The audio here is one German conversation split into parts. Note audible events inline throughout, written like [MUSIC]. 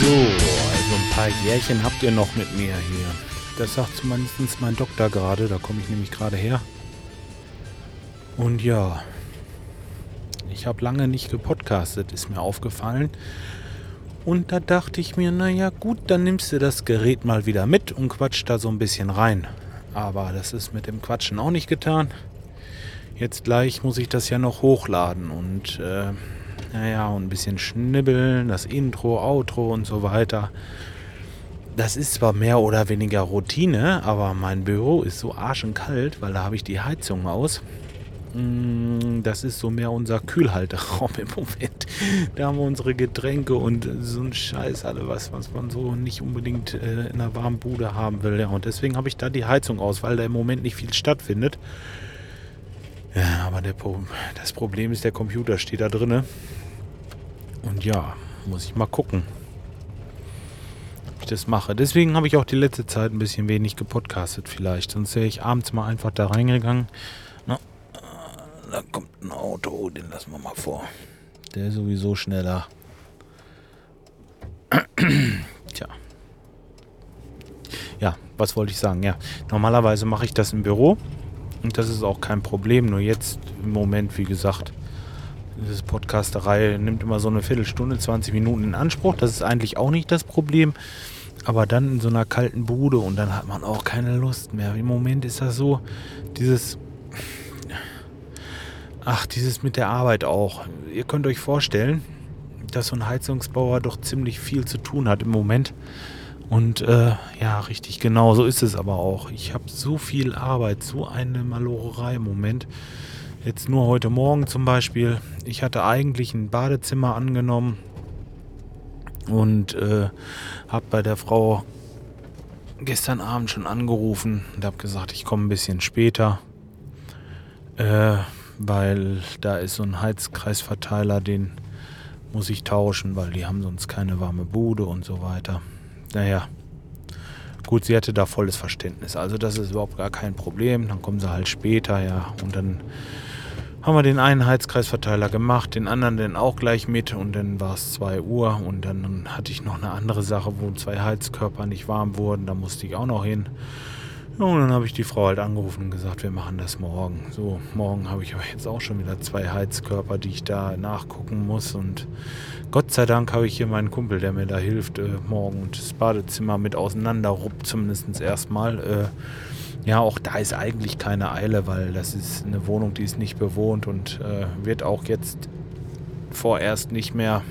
So, also ein paar Jährchen habt ihr noch mit mir hier. Das sagt zumindest mein Doktor gerade, da komme ich nämlich gerade her. Und ja, ich habe lange nicht gepodcastet, ist mir aufgefallen. Und da dachte ich mir, naja gut, dann nimmst du das Gerät mal wieder mit und quatscht da so ein bisschen rein. Aber das ist mit dem Quatschen auch nicht getan. Jetzt gleich muss ich das ja noch hochladen und äh, naja, und ein bisschen schnibbeln, das Intro, Outro und so weiter. Das ist zwar mehr oder weniger Routine, aber mein Büro ist so arschenkalt, weil da habe ich die Heizung aus. Mm, Das ist so mehr unser Kühlhalteraum [LAUGHS] im Moment. Da haben wir unsere Getränke und so ein Scheiß, alle was, was man so nicht unbedingt äh, in einer warmen Bude haben will. Ja, und deswegen habe ich da die Heizung aus, weil da im Moment nicht viel stattfindet. Ja, aber Pro das Problem ist, der Computer steht da drinne. Und ja, muss ich mal gucken, ob ich das mache. Deswegen habe ich auch die letzte Zeit ein bisschen wenig gepodcastet vielleicht. Sonst wäre ich abends mal einfach da reingegangen. Na, da kommt ein Auto, den lassen wir mal vor. Der ist sowieso schneller. [CLEARS THROAT] Tja. Ja, was wollte ich sagen? Ja, normalerweise mache ich das im Büro. Und das ist auch kein Problem. Nur jetzt im Moment, wie gesagt, diese Podcasterei nimmt immer so eine Viertelstunde, 20 Minuten in Anspruch. Das ist eigentlich auch nicht das Problem. Aber dann in so einer kalten Bude und dann hat man auch keine Lust mehr. Im Moment ist das so, dieses. Ach, dieses mit der Arbeit auch. Ihr könnt euch vorstellen, dass so ein Heizungsbauer doch ziemlich viel zu tun hat im Moment. Und äh, ja, richtig genau, so ist es aber auch. Ich habe so viel Arbeit, so eine Malorerei im Moment. Jetzt nur heute Morgen zum Beispiel. Ich hatte eigentlich ein Badezimmer angenommen und äh, habe bei der Frau gestern Abend schon angerufen und habe gesagt, ich komme ein bisschen später, äh, weil da ist so ein Heizkreisverteiler, den muss ich tauschen, weil die haben sonst keine warme Bude und so weiter. Naja, gut, sie hatte da volles Verständnis. Also das ist überhaupt gar kein Problem. Dann kommen sie halt später, ja. Und dann haben wir den einen Heizkreisverteiler gemacht, den anderen dann auch gleich mit und dann war es 2 Uhr und dann hatte ich noch eine andere Sache, wo zwei Heizkörper nicht warm wurden, da musste ich auch noch hin. Ja, und dann habe ich die Frau halt angerufen und gesagt, wir machen das morgen. So, morgen habe ich aber jetzt auch schon wieder zwei Heizkörper, die ich da nachgucken muss und Gott sei Dank habe ich hier meinen Kumpel, der mir da hilft, äh, morgen das Badezimmer mit auseinanderruppt, zumindest erstmal. Äh, ja, auch da ist eigentlich keine Eile, weil das ist eine Wohnung, die ist nicht bewohnt und äh, wird auch jetzt vorerst nicht mehr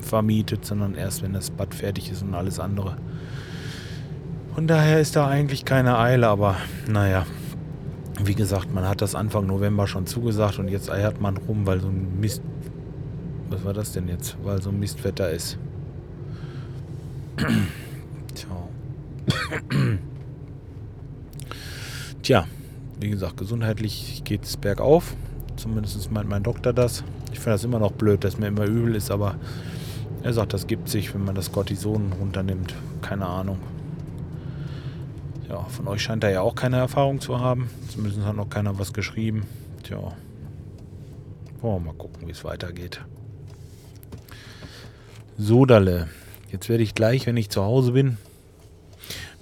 vermietet, sondern erst, wenn das Bad fertig ist und alles andere. Von daher ist da eigentlich keine Eile, aber naja, wie gesagt, man hat das Anfang November schon zugesagt und jetzt eiert man rum, weil so ein Mist. Was war das denn jetzt? Weil so ein Mistwetter ist. [CLEARS THROAT] Tja. [CLEARS THROAT] Tja, wie gesagt, gesundheitlich geht es bergauf. Zumindest meint mein Doktor das. Ich finde das immer noch blöd, dass mir immer übel ist, aber er sagt, das gibt sich, wenn man das Cortison runternimmt. Keine Ahnung. Ja, von euch scheint er ja auch keine Erfahrung zu haben. Zumindest hat noch keiner was geschrieben. Tja. Wollen wir mal gucken, wie es weitergeht. Sodale. Jetzt werde ich gleich, wenn ich zu Hause bin.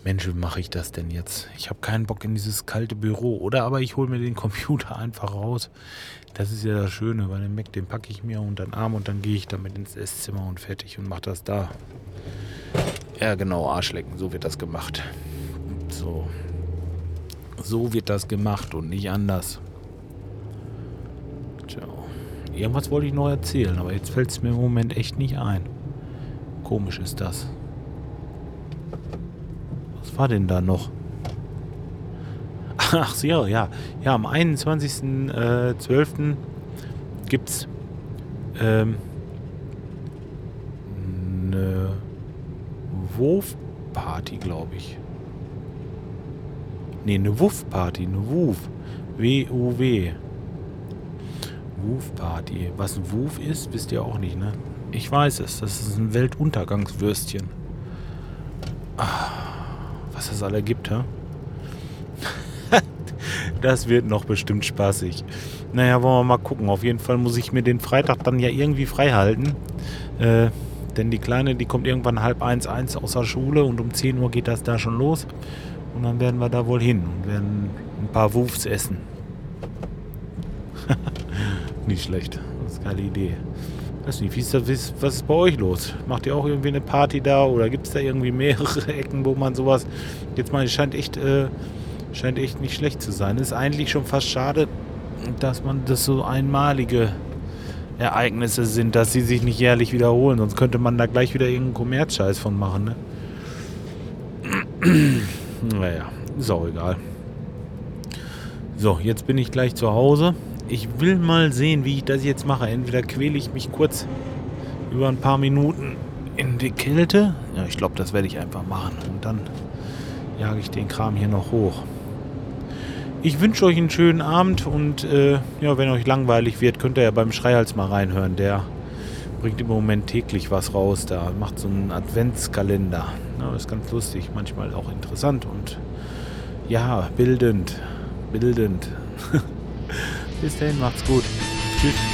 Mensch, wie mache ich das denn jetzt? Ich habe keinen Bock in dieses kalte Büro. Oder aber ich hole mir den Computer [LAUGHS] einfach raus. Das ist ja das Schöne, weil den Mac, den packe ich mir unter den Arm und dann gehe ich damit ins Esszimmer und fertig und mache das da. Ja, genau, Arschlecken. So wird das gemacht. So. So wird das gemacht und nicht anders. Tja. Irgendwas wollte ich noch erzählen, aber jetzt fällt es mir im Moment echt nicht ein. Komisch ist das. War denn da noch? Ach so, ja, ja. Am 21.12. gibt es ähm, eine Wurf-Party, glaube ich. Nee, eine Wuff-Party, eine Wuf. W-U-W. Wuf-Party. Was ein Wuf ist, wisst ihr auch nicht, ne? Ich weiß es. Das ist ein Weltuntergangswürstchen. Ah, was das alle gibt, hä? [LAUGHS] Das wird noch bestimmt spaßig. Naja, wollen wir mal gucken. Auf jeden Fall muss ich mir den Freitag dann ja irgendwie frei halten. Äh, denn die Kleine, die kommt irgendwann halb eins, eins aus der Schule und um 10 Uhr geht das da schon los. Und dann werden wir da wohl hin und werden ein paar Wufs essen. [LAUGHS] Nicht schlecht. Das ist eine geile Idee. Weiß nicht, wie ist das, was ist bei euch los? Macht ihr auch irgendwie eine Party da oder gibt es da irgendwie mehrere [LAUGHS] Ecken, wo man sowas. Jetzt mal, scheint echt, äh, scheint echt nicht schlecht zu sein. Ist eigentlich schon fast schade, dass man das so einmalige Ereignisse sind, dass sie sich nicht jährlich wiederholen. Sonst könnte man da gleich wieder irgendeinen Kommerzscheiß von machen, ne? [CLEARS THROAT] naja, ist auch egal. So, jetzt bin ich gleich zu Hause. Ich will mal sehen, wie ich das jetzt mache. Entweder quäle ich mich kurz über ein paar Minuten in die Kälte. Ja, ich glaube, das werde ich einfach machen. Und dann jage ich den Kram hier noch hoch. Ich wünsche euch einen schönen Abend und äh, ja, wenn euch langweilig wird, könnt ihr ja beim Schreihals mal reinhören. Der bringt im Moment täglich was raus. Da macht so einen Adventskalender. Ja, ist ganz lustig, manchmal auch interessant und ja, bildend. Bildend. [LAUGHS] Bis dahin, macht's gut. Tschüss.